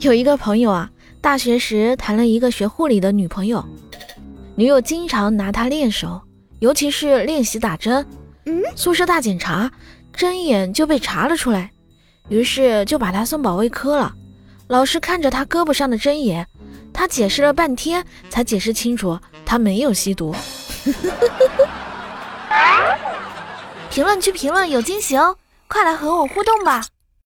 有一个朋友啊大学时谈了一个学护理的女朋友。女友经常拿他练手尤其是练习打针。宿舍大检查针眼就被查了出来。于是就把他送保卫科了。老师看着他胳膊上的针眼他解释了半天才解释清楚他没有吸毒。评论区评论有惊喜哦快来和我互动吧。